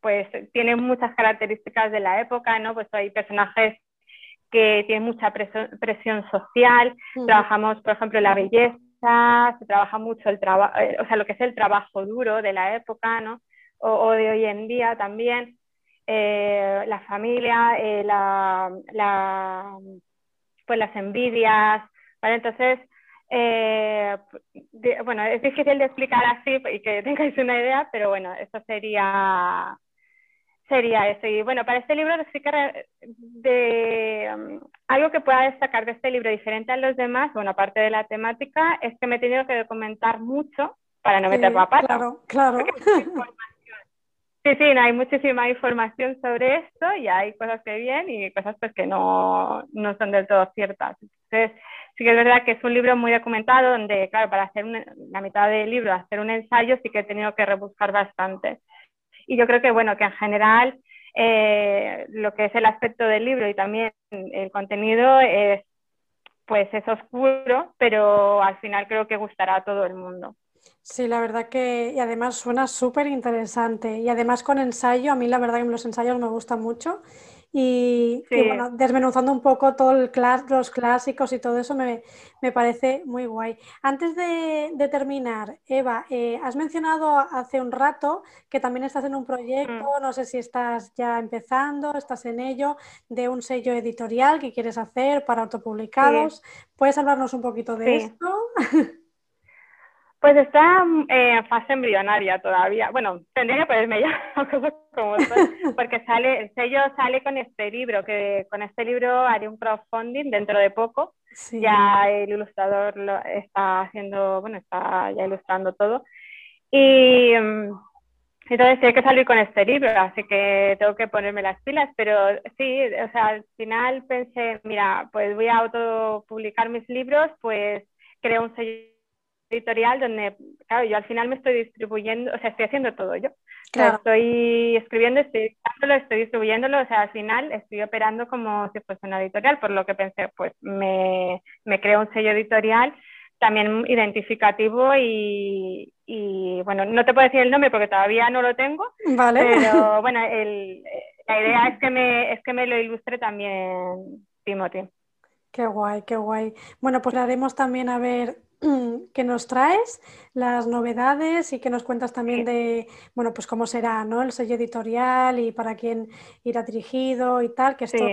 pues tienen muchas características de la época, ¿no? Pues hay personajes que tienen mucha presión, social, trabajamos, por ejemplo, la belleza, se trabaja mucho el trabajo, eh, o sea, lo que es el trabajo duro de la época, ¿no? O, de hoy en día también, eh, la familia, eh, la, la, pues las envidias, ¿vale? Entonces, bueno, es difícil de explicar así y que (laughs) tengáis una idea, pero bueno, eso sería sería eso. Y bueno, para este libro sí que de, um, algo que pueda destacar de este libro diferente a los demás, bueno, aparte de la temática, es que me he tenido que documentar mucho para no meter la pata. Claro, claro. (laughs) Sí, sí, hay muchísima información sobre esto y hay cosas que bien y cosas pues que no, no son del todo ciertas. Entonces, sí que es verdad que es un libro muy documentado donde, claro, para hacer la mitad del libro, hacer un ensayo, sí que he tenido que rebuscar bastante. Y yo creo que, bueno, que en general eh, lo que es el aspecto del libro y también el contenido es, pues es oscuro, pero al final creo que gustará a todo el mundo. Sí, la verdad que, y además suena súper interesante. Y además con ensayo, a mí la verdad que los ensayos me gustan mucho. Y, bueno, desmenuzando un poco todos los clásicos y todo eso me, parece muy guay. Antes de, terminar, Eva, eh, has mencionado hace un rato que también estás en un proyecto, mm. no sé si estás ya empezando, estás en ello, de un sello editorial que quieres hacer para autopublicados. ¿Puedes hablarnos un poquito de esto? (laughs) Pues está eh, en fase embrionaria todavía. Bueno, tendría que ponerme ya (laughs) como porque sale, el sello sale con este libro, que con este libro haré un crowdfunding dentro de poco. Ya el ilustrador lo está haciendo, bueno, está ya ilustrando todo. Y mm, entonces hay que salir con este libro, así que tengo que ponerme las pilas, pero sí, o sea, al final pensé, mira, pues voy a autopublicar mis libros, pues creo un sello editorial donde, claro, yo al final me estoy distribuyendo, o sea, estoy haciendo todo yo. estoy escribiendo, estoy estoy distribuyéndolo, o sea, al final estoy operando como si fuese una editorial, por lo que pensé, pues me, me creo un sello editorial también identificativo y, y, bueno, no te puedo decir el nombre porque todavía no lo tengo, vale. pero (laughs) bueno, el, la idea es que, me, es que me lo ilustre también Timothy. Qué guay, qué guay. Bueno, pues le haremos también a ver que nos traes las novedades y que nos cuentas también de, bueno, pues cómo será, ¿no? El sello editorial y para quién irá dirigido y tal, que esto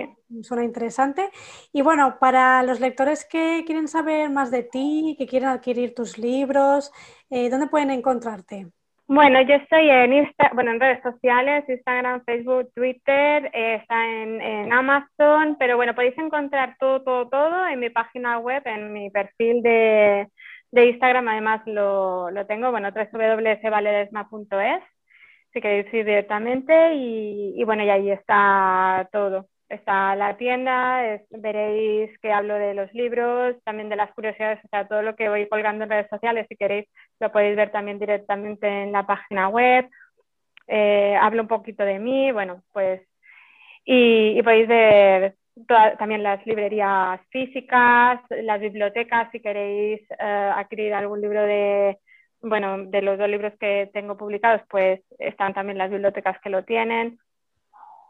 suena interesante. Y bueno, para los lectores que quieren saber más de ti, que quieren adquirir tus libros, eh, ¿dónde pueden encontrarte? Bueno, yo estoy en Insta, bueno, en redes sociales, Instagram, Facebook, Twitter, eh, está en, Amazon, pero bueno, podéis encontrar todo, todo, todo en mi página web, en mi perfil de, de Instagram, además lo, lo tengo, bueno, www.valedesma.es, si queréis ir directamente, y, y bueno, y ahí está todo está la tienda, veréis que hablo de los libros, también de las curiosidades, o sea, todo lo que voy colgando en redes sociales, si queréis, lo podéis ver también directamente en la página web. Eh, hablo un poquito de mí, bueno, pues, y, podéis ver también las librerías físicas, las bibliotecas, si queréis eh, adquirir algún libro de, bueno, de los dos libros que tengo publicados, pues están también las bibliotecas que lo tienen.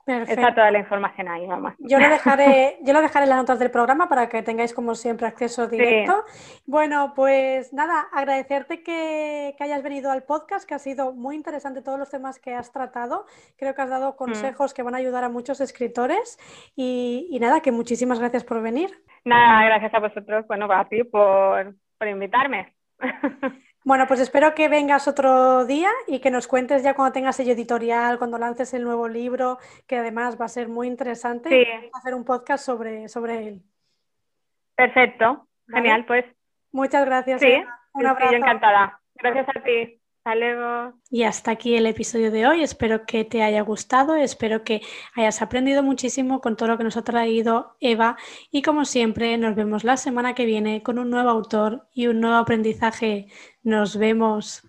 Está toda la información ahí, vamos. Yo lo dejaré, (laughs) yo lo dejaré en las notas del programa para que tengáis como siempre acceso directo. Bueno, pues nada, agradecerte que, hayas venido al podcast, que ha sido muy interesante todos los temas que has tratado. Creo que has dado mm. consejos que van a ayudar a muchos escritores y, y, nada, que muchísimas gracias por venir. Nada, gracias a vosotros, bueno, a ti por, por invitarme. (laughs) Bueno, pues espero que vengas otro día y que nos cuentes ya cuando tengas sello editorial, cuando lances el nuevo libro, que además va a ser muy interesante hacer un podcast sobre, sobre él. Perfecto, genial, pues. Muchas gracias. Sí, Un abrazo. encantada. Gracias a ti. Hasta luego. Y hasta aquí el episodio de hoy. Espero que te haya gustado, espero que hayas aprendido muchísimo con todo lo que nos ha traído Eva y como siempre nos vemos la semana que viene con un nuevo autor y un nuevo aprendizaje. Nos vemos.